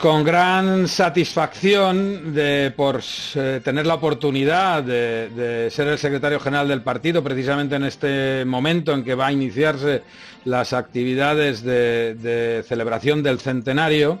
Con gran satisfacción de, por eh, tener la oportunidad de, ser el secretario general del partido, precisamente en este momento en que va a iniciarse las actividades de, celebración del centenario.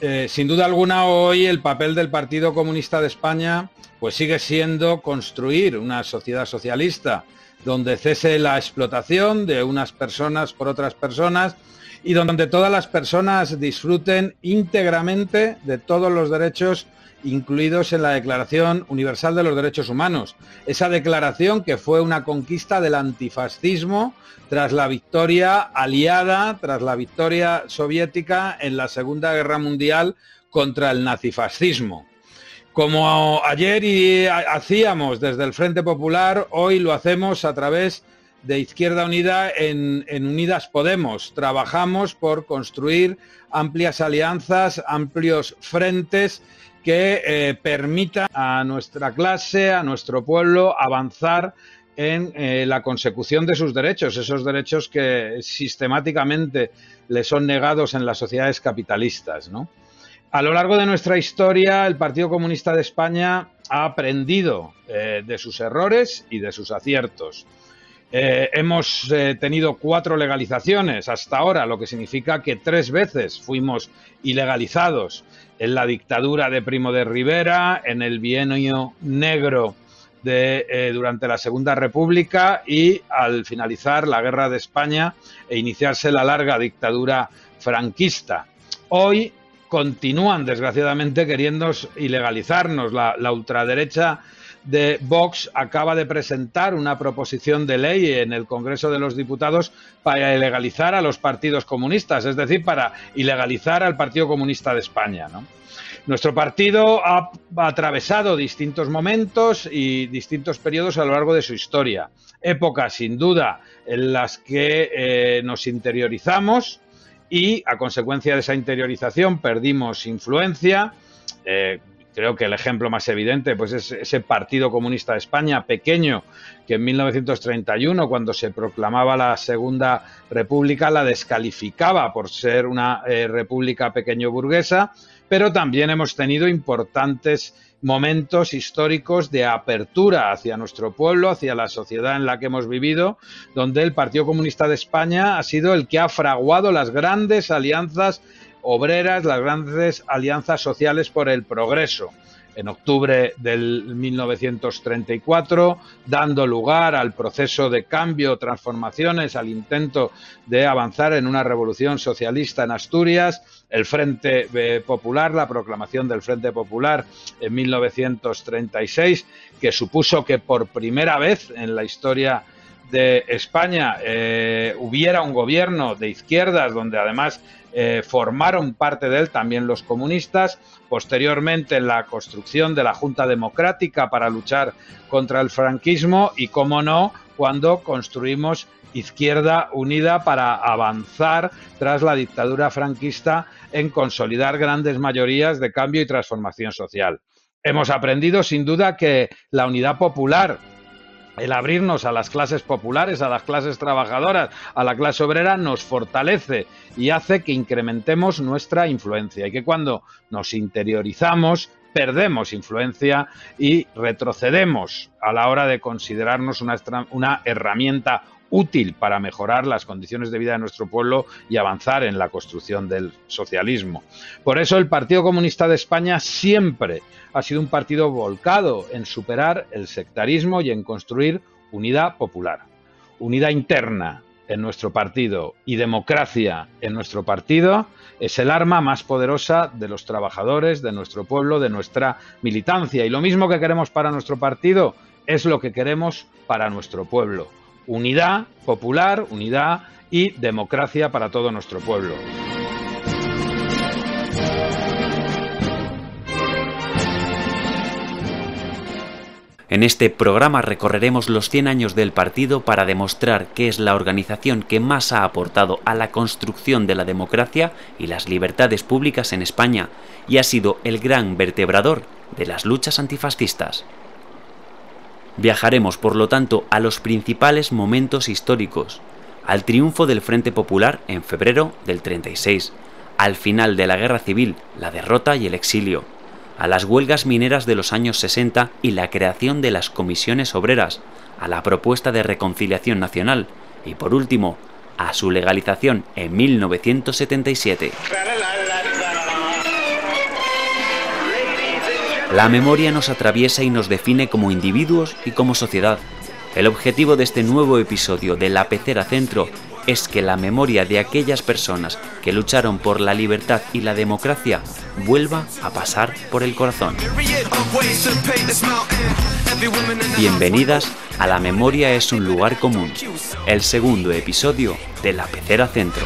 Eh, sin duda alguna, hoy el papel del Partido Comunista de España pues sigue siendo construir una sociedad socialista donde cese la explotación de unas personas por otras personas y donde todas las personas disfruten íntegramente de todos los derechos incluidos en la Declaración Universal de los Derechos Humanos. Esa declaración que fue una conquista del antifascismo tras la victoria aliada, tras la victoria soviética en la Segunda Guerra Mundial contra el nazifascismo. Como ayer hacíamos desde el Frente Popular, hoy lo hacemos a través de Izquierda Unida en, Unidas Podemos. Trabajamos por construir amplias alianzas, amplios frentes que eh, permitan a nuestra clase, a nuestro pueblo, avanzar en eh, la consecución de sus derechos, esos derechos que sistemáticamente le son negados en las sociedades capitalistas. A lo largo de nuestra historia, el Partido Comunista de España ha aprendido eh, de sus errores y de sus aciertos. Eh, hemos eh, tenido cuatro legalizaciones hasta ahora, lo que significa que tres veces fuimos ilegalizados en la dictadura de Primo de Rivera, en el bienio negro de, eh, durante la Segunda República y al finalizar la Guerra de España e iniciarse la larga dictadura franquista. Hoy continúan, desgraciadamente, queriendo ilegalizarnos. la ultraderecha de Vox acaba de presentar una proposición de ley en el Congreso de los Diputados para ilegalizar a los partidos comunistas, es decir, para ilegalizar al Partido Comunista de España. Nuestro partido ha atravesado distintos momentos y distintos periodos a lo largo de su historia. Épocas, sin duda, en las que eh, nos interiorizamos y, a consecuencia de esa interiorización, perdimos influencia. Eh, creo que el ejemplo más evidente pues es ese Partido Comunista de España pequeño que en 1931 cuando se proclamaba la Segunda República la descalificaba por ser una eh, república pequeño burguesa, pero también hemos tenido importantes momentos históricos de apertura hacia nuestro pueblo, hacia la sociedad en la que hemos vivido, donde el Partido Comunista de España ha sido el que ha fraguado las grandes alianzas obreras, las grandes alianzas sociales por el progreso. En octubre del 1934, dando lugar al proceso de cambio, transformaciones, al intento de avanzar en una revolución socialista en Asturias, el Frente eh, Popular, la proclamación del Frente Popular en 1936, que supuso que por primera vez en la historia de España eh, hubiera un gobierno de izquierdas donde además eh, formaron parte de él también los comunistas, posteriormente en la construcción de la Junta Democrática para luchar contra el franquismo y, cómo no, cuando construimos Izquierda Unida para avanzar tras la dictadura franquista en consolidar grandes mayorías de cambio y transformación social. Hemos aprendido sin duda que la unidad popular el abrirnos a las clases populares, a las clases trabajadoras, a la clase obrera, nos fortalece y hace que incrementemos nuestra influencia y que cuando nos interiorizamos perdemos influencia y retrocedemos a la hora de considerarnos una, una herramienta útil para mejorar las condiciones de vida de nuestro pueblo y avanzar en la construcción del socialismo. Por eso el Partido Comunista de España siempre ha sido un partido volcado en superar el sectarismo y en construir unidad popular, unidad interna en nuestro partido y democracia en nuestro partido es el arma más poderosa de los trabajadores, de nuestro pueblo, de nuestra militancia. Y lo mismo que queremos para nuestro partido es lo que queremos para nuestro pueblo unidad popular, unidad y democracia para todo nuestro pueblo. En este programa recorreremos los 100 años del partido para demostrar que es la organización que más ha aportado a la construcción de la democracia y las libertades públicas en España y ha sido el gran vertebrador de las luchas antifascistas. Viajaremos, por lo tanto, a los principales momentos históricos, al triunfo del Frente Popular en febrero del 36, al final de la guerra civil, la derrota y el exilio, a las huelgas mineras de los años 60 y la creación de las comisiones obreras, a la propuesta de reconciliación nacional y por último, a su legalización en 1977. La memoria nos atraviesa y nos define como individuos y como sociedad. El objetivo de este nuevo episodio de La Pecera Centro es que la memoria de aquellas personas que lucharon por la libertad y la democracia vuelva a pasar por el corazón. Bienvenidas a La Memoria es un lugar común, el segundo episodio de La Pecera Centro.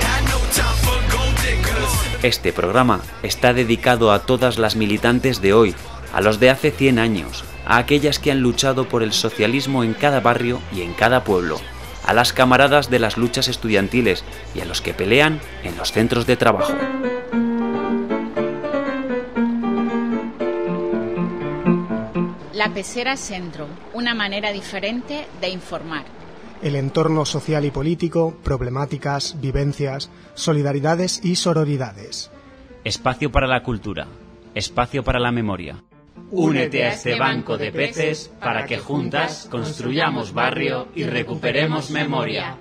Este programa está dedicado a todas las militantes de hoy, a los de hace 100 años, a aquellas que han luchado por el socialismo en cada barrio y en cada pueblo, a las camaradas de las luchas estudiantiles y a los que pelean en los centros de trabajo. La Pecera Centro, una manera diferente de informar. El entorno social y político, problemáticas, vivencias, solidaridades y sororidades. Espacio para la cultura, espacio para la memoria. Únete a este banco de peces para que juntas construyamos barrio y recuperemos memoria.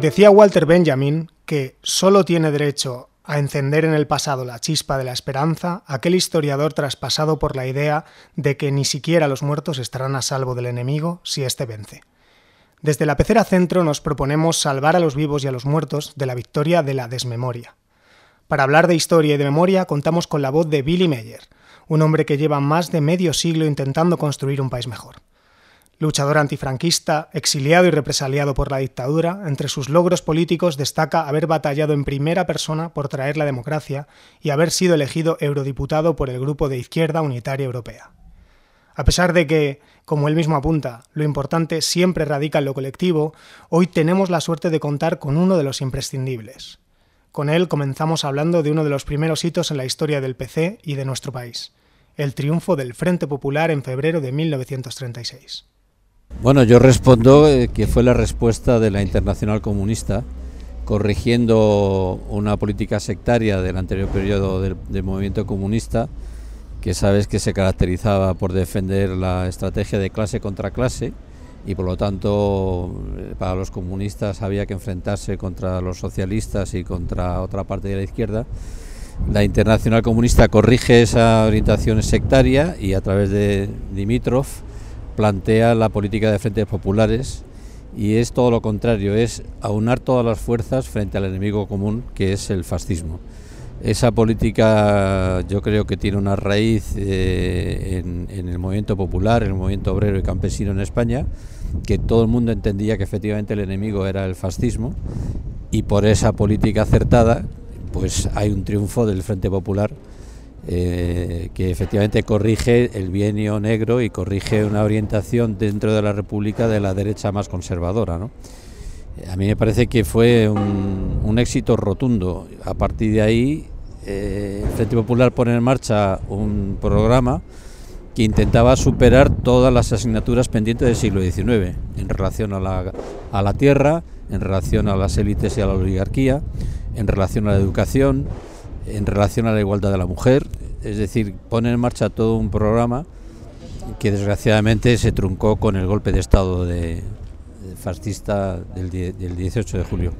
Decía Walter Benjamin que solo tiene derecho a encender en el pasado la chispa de la esperanza aquel historiador traspasado por la idea de que ni siquiera los muertos estarán a salvo del enemigo si éste vence. Desde la Pecera Centro nos proponemos salvar a los vivos y a los muertos de la victoria de la desmemoria. Para hablar de historia y de memoria contamos con la voz de Billy Meyer, un hombre que lleva más de medio siglo intentando construir un país mejor. Luchador antifranquista, exiliado y represaliado por la dictadura, entre sus logros políticos destaca haber batallado en primera persona por traer la democracia y haber sido elegido eurodiputado por el Grupo de Izquierda Unitaria Europea. A pesar de que, como él mismo apunta, lo importante siempre radica en lo colectivo, hoy tenemos la suerte de contar con uno de los imprescindibles, con él comenzamos hablando de uno de los primeros hitos en la historia del PC y de nuestro país, el triunfo del Frente Popular en febrero de 1936. Bueno, yo respondo eh, que fue la respuesta de la Internacional Comunista, corrigiendo una política sectaria del anterior periodo del, del movimiento comunista, que sabes que se caracterizaba por defender la estrategia de clase contra clase, y por lo tanto eh, para los comunistas había que enfrentarse contra los socialistas y contra otra parte de la izquierda. La Internacional Comunista corrige esa orientación sectaria y a través de Dimitrov plantea la política de frentes populares y es todo lo contrario, es aunar todas las fuerzas frente al enemigo común que es el fascismo. Esa política yo creo que tiene una raíz eh, en, el movimiento popular, en el movimiento obrero y campesino en España, que todo el mundo entendía que efectivamente el enemigo era el fascismo y por esa política acertada pues hay un triunfo del Frente Popular eh, que efectivamente corrige el bienio negro y corrige una orientación dentro de la República de la derecha más conservadora. ¿no? A mí me parece que fue un, éxito rotundo. A partir de ahí, eh, el Frente Popular pone en marcha un programa que intentaba superar todas las asignaturas pendientes del siglo XIX en relación a la, a la tierra, en relación a las élites y a la oligarquía, en relación a la educación, en relación a la igualdad de la mujer. Es decir, pone en marcha todo un programa que desgraciadamente se truncó con el golpe de Estado fascista del 18 de julio.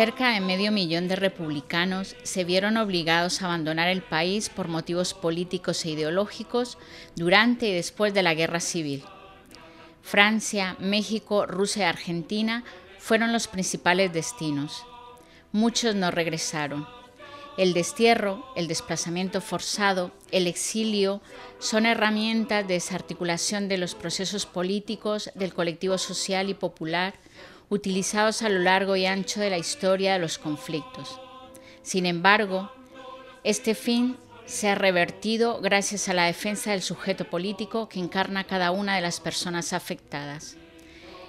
Cerca de medio millón de republicanos se vieron obligados a abandonar el país por motivos políticos e ideológicos durante y después de la guerra civil. Francia, México, Rusia y Argentina fueron los principales destinos. Muchos no regresaron. El destierro, el desplazamiento forzado, el exilio son herramientas de desarticulación de los procesos políticos del colectivo social y popular utilizados a lo largo y ancho de la historia de los conflictos. Sin embargo, este fin se ha revertido gracias a la defensa del sujeto político que encarna cada una de las personas afectadas.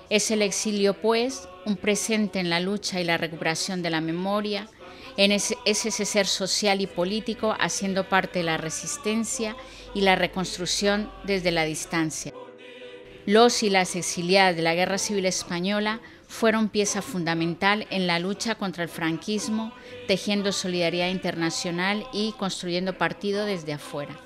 Es el exilio, pues, un presente en la lucha y la recuperación de la memoria, en es ese ser social y político haciendo parte de la resistencia y la reconstrucción desde la distancia. Los y las exiliadas de la Guerra Civil Española fueron pieza fundamental en la lucha contra el franquismo, tejiendo solidaridad internacional y construyendo partido desde afuera.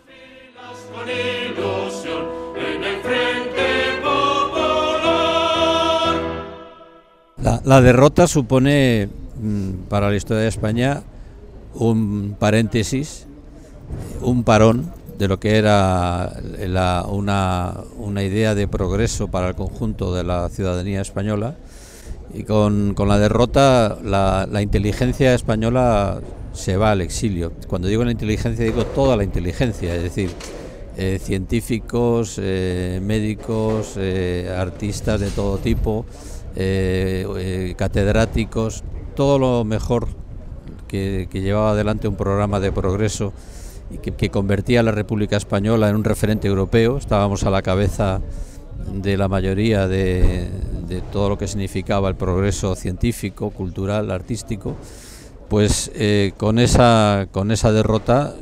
La, derrota supone mm, para la historia de España un paréntesis, un parón de lo que era una, una idea de progreso para el conjunto de la ciudadanía española y con, la derrota, la, inteligencia española se va al exilio. Cuando digo la inteligencia, digo toda la inteligencia, es decir, eh, científicos, eh, médicos, eh, artistas de todo tipo, catedráticos, todo lo mejor que, llevaba adelante un programa de progreso y que, que convertía a la República Española en un referente europeo. Estábamos a la cabeza de la mayoría de, todo lo que significaba el progreso científico, cultural, artístico, pues eh, con, esa, con esa derrota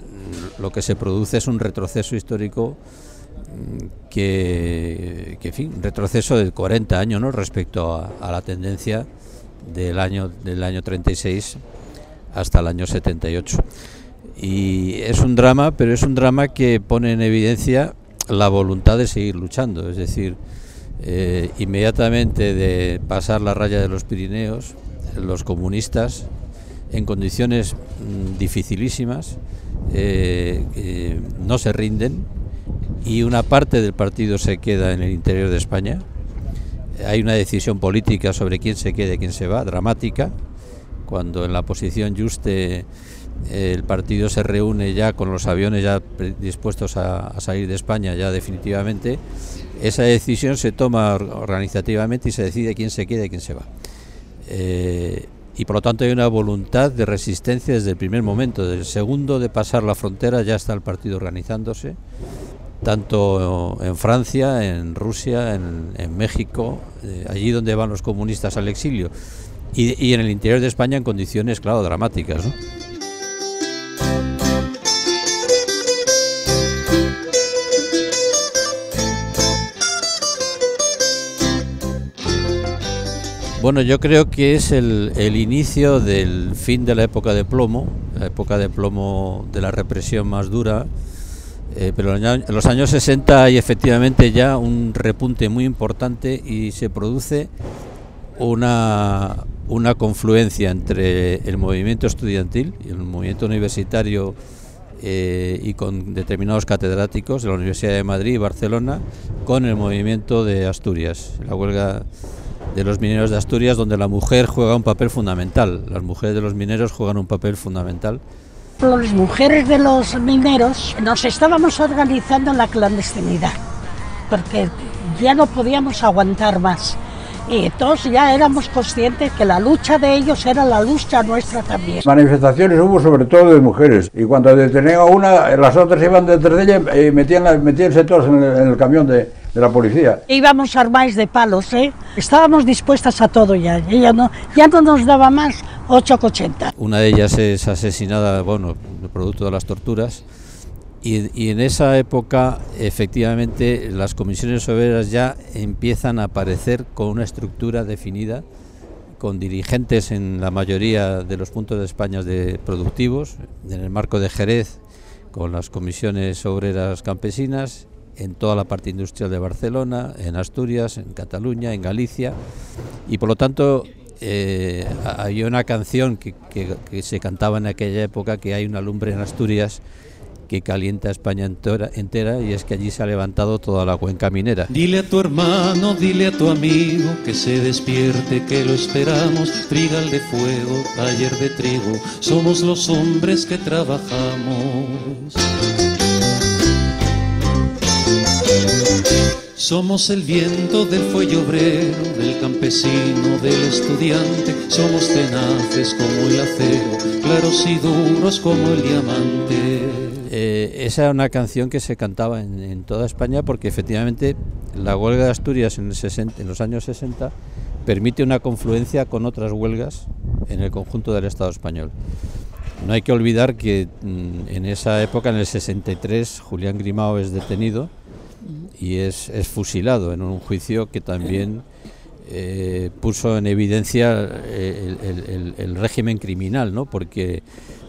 lo que se produce es un retroceso histórico mm, que, que fin, retroceso de 40 años ¿no? respecto a, la tendencia del año, del año 36 hasta el año 78. Y es un drama, pero es un drama que pone en evidencia la voluntad de seguir luchando, es decir, eh, inmediatamente de pasar la raya de los Pirineos, los comunistas, en condiciones mm, dificilísimas, eh, no se rinden y una parte del partido se queda en el interior de España. Hay una decisión política sobre quién se queda y quién se va, dramática, cuando en la posición Juste el partido se reúne ya con los aviones ya dispuestos a, salir de España ya definitivamente, esa decisión se toma organizativamente y se decide quién se queda y quién se va. Eh, y por lo tanto hay una voluntad de resistencia desde el primer momento, desde el segundo de pasar la frontera ya está el partido organizándose, tanto en Francia, en Rusia, en, México, eh, allí donde van los comunistas al exilio, y, y, en el interior de España en condiciones, claro, dramáticas. ¿no? Bueno, yo creo que es el, inicio del fin de la época de plomo, la época de plomo de la represión más dura, eh, pero en los años 60 hay efectivamente ya un repunte muy importante y se produce una, una confluencia entre el movimiento estudiantil y el movimiento universitario eh, y con determinados catedráticos de la Universidad de Madrid y Barcelona con el movimiento de Asturias, la huelga de los mineros de Asturias, donde la mujer juega un papel fundamental. Las mujeres de los mineros juegan un papel fundamental. Las mujeres de los mineros nos estábamos organizando en la clandestinidad, porque ya no podíamos aguantar más. Y entonces ya éramos conscientes que la lucha de ellos era la lucha nuestra también. Manifestaciones hubo sobre todo de mujeres, y cuando detenían a una, las otras iban detrás de ella y metían, metíanse todos en el camión de, de la policía. Íbamos armados de palos, ¿eh? Estábamos dispuestas a todo ya. Ella no, ya no nos daba más 8,80. Una de ellas es asesinada, bueno, producto de las torturas. Y, y, en esa época, efectivamente, las comisiones obreras ya empiezan a aparecer con una estructura definida, con dirigentes en la mayoría de los puntos de España de productivos, en el marco de Jerez, con las comisiones obreras campesinas en toda la parte industrial de Barcelona, en Asturias, en Cataluña, en Galicia, y por lo tanto eh, hay una canción que, se cantaba en aquella época, que hay una lumbre en Asturias que calienta España entera, y es que allí se ha levantado toda la cuenca minera. Dile a tu hermano, dile a tu amigo que se despierte, que lo esperamos, trigal de fuego, taller de trigo, somos los hombres que trabajamos. Somos el viento del fuelle obrero, del campesino, del estudiante. Somos tenaces como el acero, claros y duros como el diamante. Eh, esa era una canción que se cantaba en, toda España porque efectivamente la huelga de Asturias en, en los años 60 permite una confluencia con otras huelgas en el conjunto del Estado español. No hay que olvidar que mm, en esa época, en el 63, Julián Grimao es detenido y es, fusilado en un juicio que también eh, puso en evidencia eh, el, régimen criminal, ¿no? porque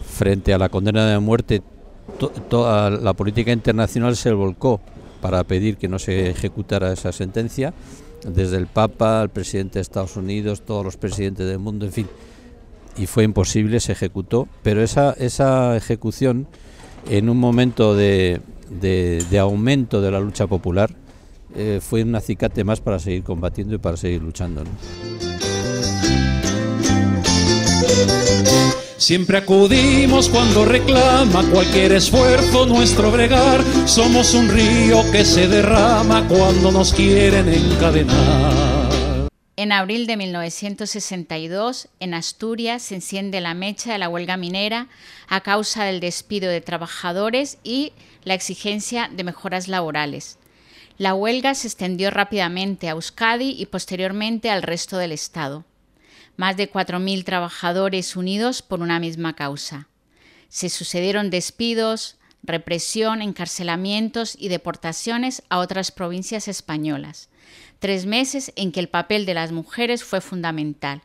frente a la condena de muerte toda la política internacional se volcó para pedir que no se ejecutara esa sentencia, desde el Papa, el presidente de Estados Unidos, todos los presidentes del mundo, en fin, y fue imposible, se ejecutó, pero esa, esa ejecución en un momento de, de, aumento de la lucha popular eh, fue un acicate más para seguir combatiendo y para seguir luchando. Siempre acudimos cuando reclama cualquier esfuerzo nuestro bregar. Somos un río que se derrama cuando nos quieren encadenar. En abril de 1962, en Asturias se enciende la mecha de la huelga minera a causa del despido de trabajadores y la exigencia de mejoras laborales. La huelga se extendió rápidamente a Euskadi y posteriormente al resto del Estado. Más de 4.000 trabajadores unidos por una misma causa. Se sucedieron despidos, represión, encarcelamientos y deportaciones a otras provincias españolas tres meses en que el papel de las mujeres fue fundamental.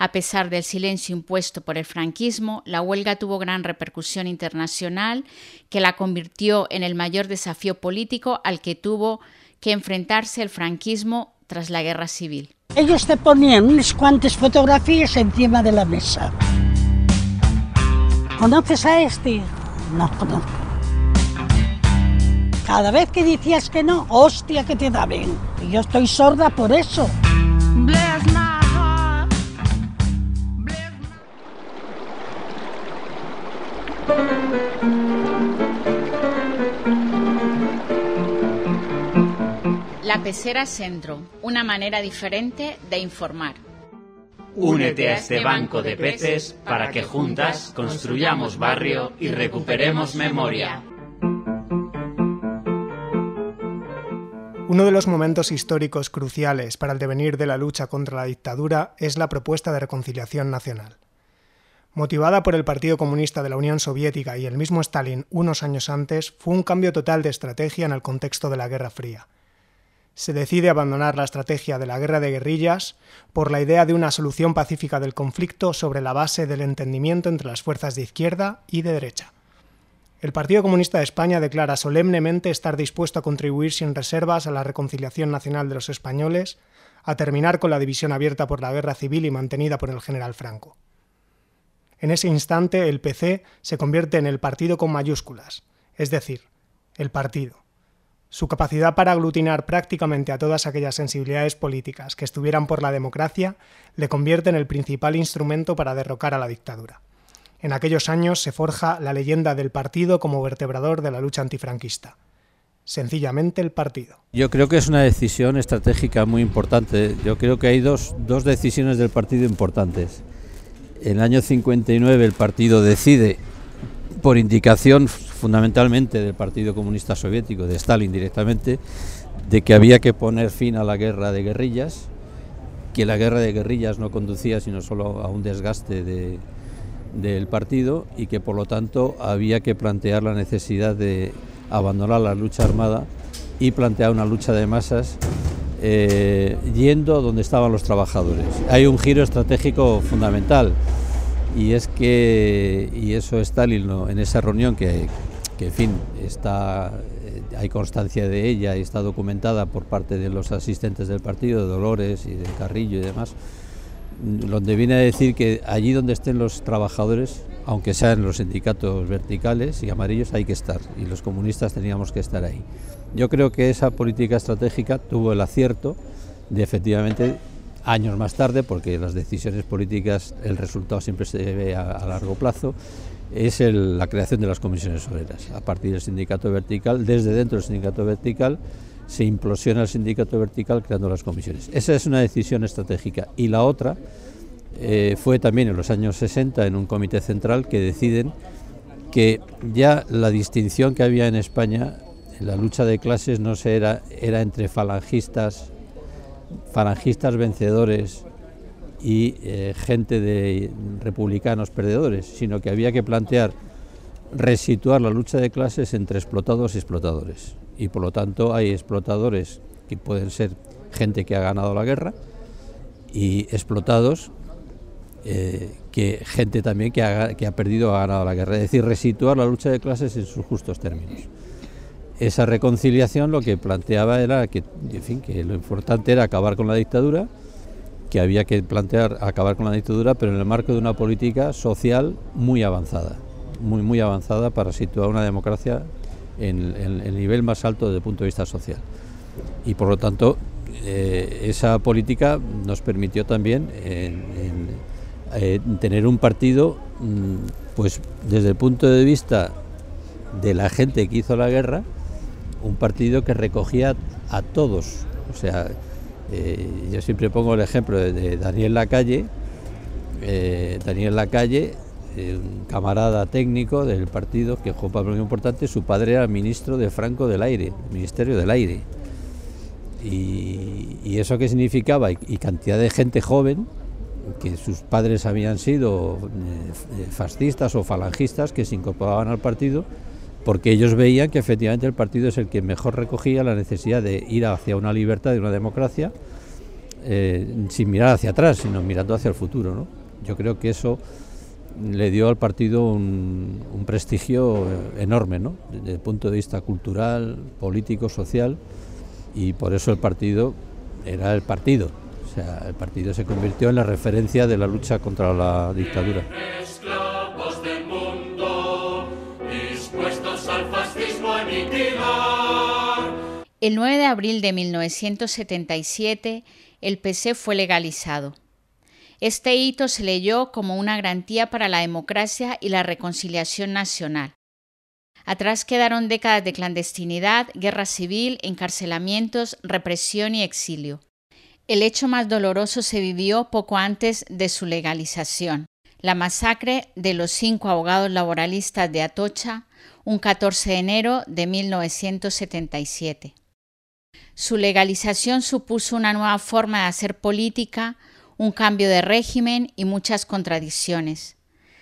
A pesar del silencio impuesto por el franquismo, la huelga tuvo gran repercusión internacional que la convirtió en el mayor desafío político al que tuvo que enfrentarse el franquismo tras la guerra civil. Ellos te ponían unas cuantas fotografías encima de la mesa. ¿Conoces a este? No conozco. Cada vez que decías que no, hostia que te da bien. Y yo estoy sorda por eso. La Pecera Centro, una manera diferente de informar. Únete a este banco de peces para que juntas construyamos barrio y recuperemos memoria. Uno de los momentos históricos cruciales para el devenir de la lucha contra la dictadura es la propuesta de reconciliación nacional. Motivada por el Partido Comunista de la Unión Soviética y el mismo Stalin unos años antes, fue un cambio total de estrategia en el contexto de la Guerra Fría. Se decide abandonar la estrategia de la guerra de guerrillas por la idea de una solución pacífica del conflicto sobre la base del entendimiento entre las fuerzas de izquierda y de derecha. El Partido Comunista de España declara solemnemente estar dispuesto a contribuir sin reservas a la reconciliación nacional de los españoles, a terminar con la división abierta por la guerra civil y mantenida por el general Franco. En ese instante el PC se convierte en el partido con mayúsculas, es decir, el partido. Su capacidad para aglutinar prácticamente a todas aquellas sensibilidades políticas que estuvieran por la democracia le convierte en el principal instrumento para derrocar a la dictadura. En aquellos años se forja la leyenda del partido como vertebrador de la lucha antifranquista. Sencillamente el partido. Yo creo que es una decisión estratégica muy importante. Yo creo que hay dos, dos decisiones del partido importantes. En el año 59 el partido decide, por indicación fundamentalmente del Partido Comunista Soviético, de Stalin directamente, de que había que poner fin a la guerra de guerrillas, que la guerra de guerrillas no conducía sino solo a un desgaste de, del partido y que por lo tanto había que plantear la necesidad de abandonar la lucha armada y plantear una lucha de masas eh, yendo donde estaban los trabajadores. Hay un giro estratégico fundamental y es que, y eso Stalin en esa reunión que, que en fin, está, eh, hay constancia de ella y está documentada por parte de los asistentes del partido, de Dolores y de Carrillo y demás, donde viene a decir que allí donde estén los trabajadores, aunque sean los sindicatos verticales y amarillos, hay que estar y los comunistas teníamos que estar ahí. Yo creo que esa política estratégica tuvo el acierto de efectivamente años más tarde, porque las decisiones políticas, el resultado siempre se ve a, largo plazo, es la creación de las comisiones obreras. A partir del sindicato vertical, desde dentro del sindicato vertical, se implosiona el sindicato vertical creando las comisiones. Esa es una decisión estratégica. Y la otra eh, fue también en los años 60 en un comité central que deciden que ya la distinción que había en España, la lucha de clases no se era, era entre falangistas, falangistas vencedores y eh, gente de republicanos perdedores, sino que había que plantear resituar la lucha de clases entre explotados y explotadores. Y por lo tanto hay explotadores que pueden ser gente que ha ganado la guerra y explotados eh, que gente también que ha, que ha perdido o ha ganado la guerra. Es decir, resituar la lucha de clases en sus justos términos. Esa reconciliación lo que planteaba era que, en fin, que lo importante era acabar con la dictadura, que había que plantear acabar con la dictadura, pero en el marco de una política social muy avanzada muy, muy avanzada para situar una democracia en, el nivel más alto desde el punto de vista social. Y por lo tanto, eh, esa política nos permitió también eh, tener un partido, mm, pues desde el punto de vista de la gente que hizo la guerra, un partido que recogía a todos. O sea, eh, yo siempre pongo el ejemplo de, Daniel Lacalle. Daniel Lacalle un camarada técnico del partido que jugó un papel muy importante, su padre era ministro de Franco del Aire, Ministerio del Aire. Y, eso qué significaba, y, cantidad de gente joven, que sus padres habían sido eh, fascistas o falangistas, que se incorporaban al partido, porque ellos veían que efectivamente el partido es el que mejor recogía la necesidad de ir hacia una libertad y una democracia, eh, sin mirar hacia atrás, sino mirando hacia el futuro. Yo creo que eso le dio al partido un, prestigio enorme, ¿no? desde el punto de vista cultural, político, social, y por eso el partido era el partido. O sea, el partido se convirtió en la referencia de la lucha contra la dictadura. El 9 de abril de 1977, el PC fue legalizado. Este hito se leyó como una garantía para la democracia y la reconciliación nacional. Atrás quedaron décadas de clandestinidad, guerra civil, encarcelamientos, represión y exilio. El hecho más doloroso se vivió poco antes de su legalización, la masacre de los cinco abogados laboralistas de Atocha, un 14 de enero de 1977. Su legalización supuso una nueva forma de hacer política, un cambio de régimen y muchas contradicciones.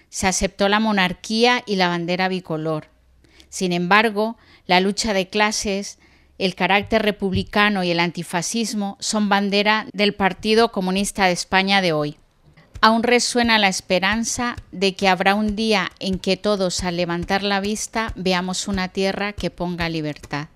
Se aceptó la monarquía y la bandera bicolor. Sin embargo, la lucha de clases, el carácter republicano y el antifascismo son bandera del Partido Comunista de España de hoy. Aún resuena la esperanza de que habrá un día en que todos al levantar la vista veamos una tierra que ponga libertad.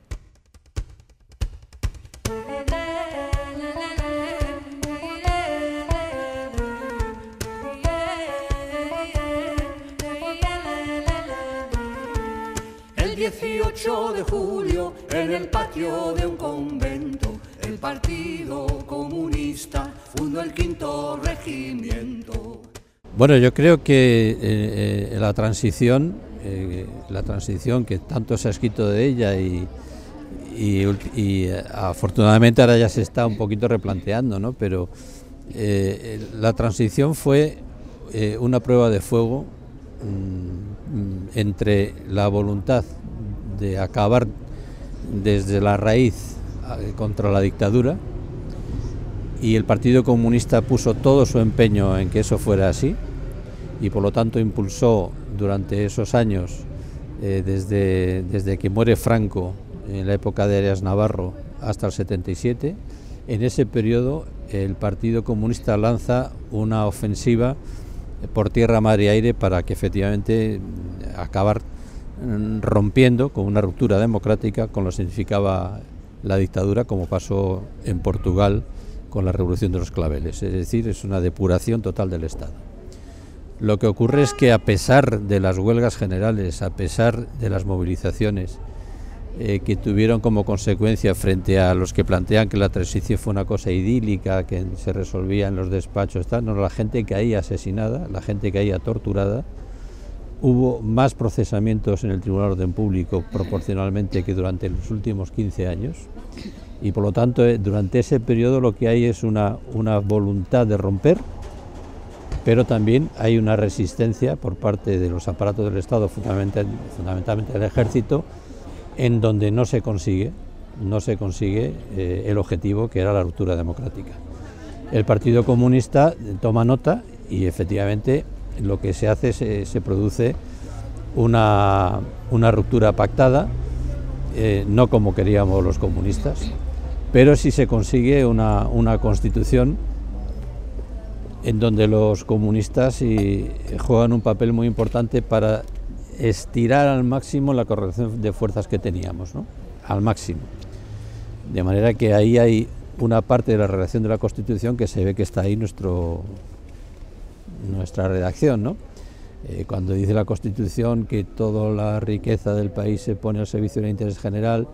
18 de julio, en el patio de un convento, el Partido Comunista fundó el quinto regimiento. Bueno, yo creo que eh, eh, la transición, eh, la transición que tanto se ha escrito de ella y, y, afortunadamente ahora ya se está un poquito replanteando, ¿no? Pero la transición fue una prueba de fuego entre la voluntad de acabar desde la raíz eh, contra la dictadura y el Partido Comunista puso todo su empeño en que eso fuera así y por lo tanto impulsó durante esos años, eh, desde, desde que muere Franco en la época de Arias Navarro hasta el 77, en ese periodo el Partido Comunista lanza una ofensiva por tierra, mar y aire para que efectivamente acabar Mm, rompiendo con una ruptura democrática con lo que significaba la dictadura, como pasó en Portugal con la revolución de los claveles. Es decir, es una depuración total del Estado. Lo que ocurre es que a pesar de las huelgas generales, a pesar de las movilizaciones eh, que tuvieron como consecuencia frente a los que plantean que la transición fue una cosa idílica, que se resolvía en los despachos, tal, no, la gente caía asesinada, la gente caía torturada, Hubo más procesamientos en el Tribunal de Orden Público proporcionalmente que durante los últimos 15 años. Y por lo tanto eh, durante ese periodo lo que hay es una, una voluntad de romper pero también hay una resistencia por parte de los aparatos del Estado, fundamentalmente del ejército, en donde no se consigue, no se consigue eh, el objetivo que era la ruptura democrática. El Partido Comunista toma nota y efectivamente lo que se hace se, se produce una, una, ruptura pactada, eh, no como queríamos los comunistas, pero sí se consigue una, una constitución en donde los comunistas juegan un papel muy importante para estirar al máximo la correlación de fuerzas que teníamos, ¿no? al máximo. De manera que ahí hay una parte de la redacción de la Constitución que se ve que está ahí nuestro, nuestra redacción. ¿no? Eh, cuando dice la Constitución que toda la riqueza del país se pone al servicio del interés general,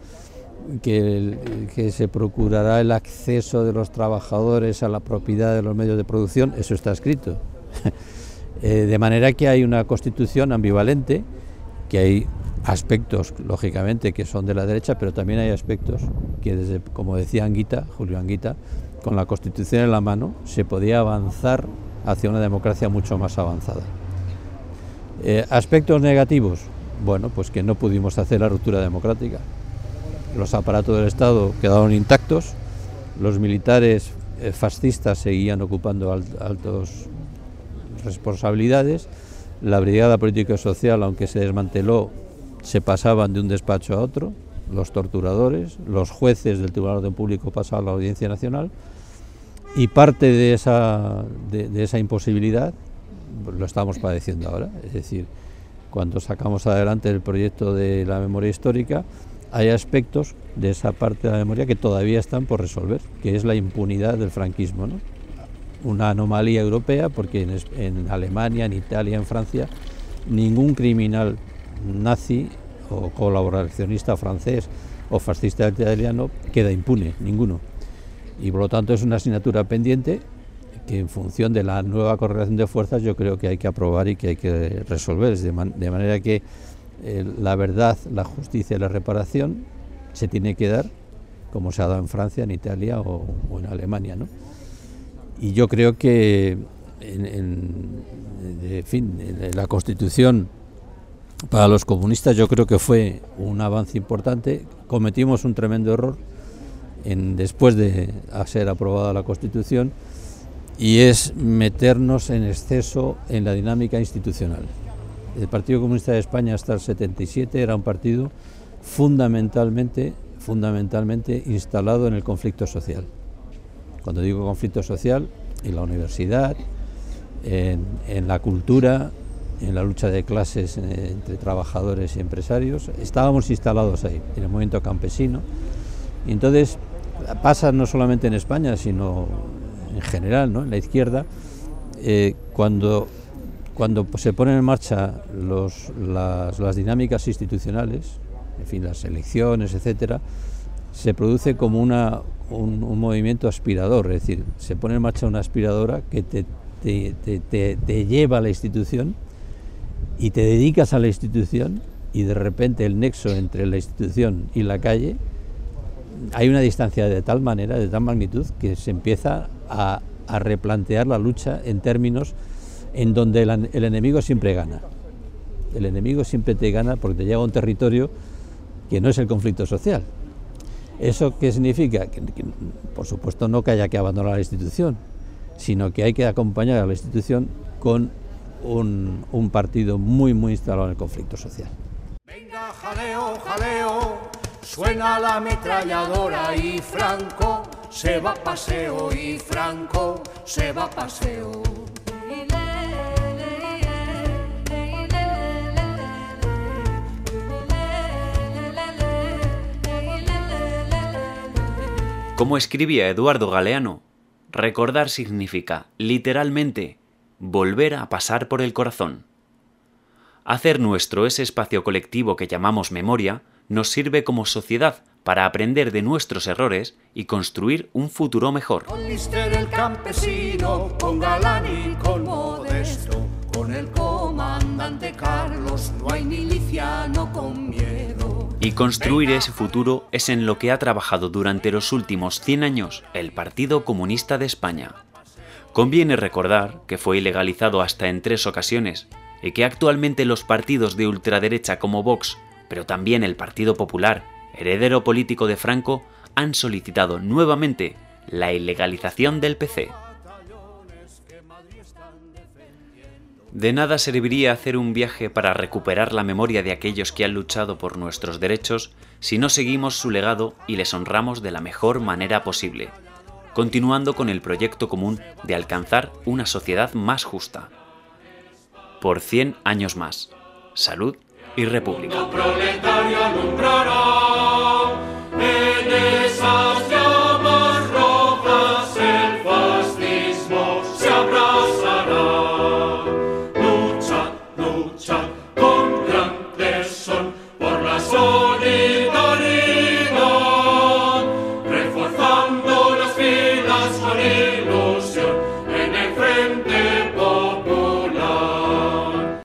que, se procurará el acceso de los trabajadores a la propiedad de los medios de producción, eso está escrito. Eh, de manera que hay una constitución ambivalente, que hay aspectos, lógicamente, que son de la derecha, pero también hay aspectos que, desde, como decía Anguita, Julio Anguita, con la constitución en la mano se podía avanzar hacia una democracia mucho más avanzada. Eh, aspectos negativos, bueno, pues que no pudimos hacer la ruptura democrática. Los aparatos del Estado quedaron intactos, los militares eh, fascistas seguían ocupando altas responsabilidades, la Brigada Política y Social, aunque se desmanteló, se pasaban de un despacho a otro, los torturadores, los jueces del Tribunal de Orden Público pasaban a la Audiencia Nacional, y parte de esa, de esa imposibilidad lo estamos padeciendo ahora, es decir, cuando sacamos adelante el proyecto de la memoria histórica, hay aspectos de esa parte de la memoria que todavía están por resolver, que es la impunidad del franquismo. ¿no? Una anomalía europea porque en, Alemania, en Italia, en Francia, ningún criminal nazi o colaboracionista francés o fascista italiano queda impune, ninguno. Y por lo tanto es una asignatura pendiente que en función de la nueva correlación de fuerzas yo creo que hay que aprobar y que hay que resolver, de manera que eh, la verdad, la justicia y la reparación se tiene que dar como se ha dado en Francia, en Italia o, en Alemania. ¿no? Y yo creo que, en, fin, la Constitución para los comunistas yo creo que fue un avance importante. Cometimos un tremendo error después de ser aprobada la Constitución y es meternos en exceso en la dinámica institucional. El Partido Comunista de España hasta el 77 era un partido fundamentalmente, fundamentalmente instalado en el conflicto social. Cuando digo conflicto social, en la universidad, en, la cultura, en la lucha de clases eh, entre trabajadores y empresarios, estábamos instalados ahí, en el movimiento campesino. Y entonces pasa no solamente en España, sino en general, ¿no? en la izquierda, eh, cuando cuando se ponen en marcha las, dinámicas institucionales, en fin, las elecciones, etcétera, se produce como una, un, movimiento aspirador, es decir, se pone en marcha una aspiradora que te, te, lleva a la institución y te dedicas a la institución y de repente el nexo entre la institución y la calle hay una distancia de tal manera, de tal magnitud, que se empieza a, a replantear la lucha en términos en donde el, enemigo siempre gana. El enemigo siempre te gana porque te llega a un territorio que no es el conflicto social. ¿Eso qué significa? Que, por supuesto no que haya que abandonar la institución, sino que hay que acompañar a la institución con un, un partido muy, muy instalado en el conflicto social. Venga, jaleo, jaleo, suena la ametralladora y Franco se va a paseo y Franco se va a paseo. Como escribía Eduardo Galeano, recordar significa, literalmente, volver a pasar por el corazón. Hacer nuestro ese espacio colectivo que llamamos memoria nos sirve como sociedad para aprender de nuestros errores y construir un futuro mejor. Con el comandante Carlos, no hay miliciano con miedo. Y construir ese futuro es en lo que ha trabajado durante los últimos 100 años el Partido Comunista de España. Conviene recordar que fue ilegalizado hasta en tres ocasiones y que actualmente los partidos de ultraderecha como Vox, pero también el Partido Popular, heredero político de Franco, han solicitado nuevamente la ilegalización del PC. De nada serviría hacer un viaje para recuperar la memoria de aquellos que han luchado por nuestros derechos si no seguimos su legado y les honramos de la mejor manera posible, continuando con el proyecto común de alcanzar una sociedad más justa. Por 100 años más. Salud y República.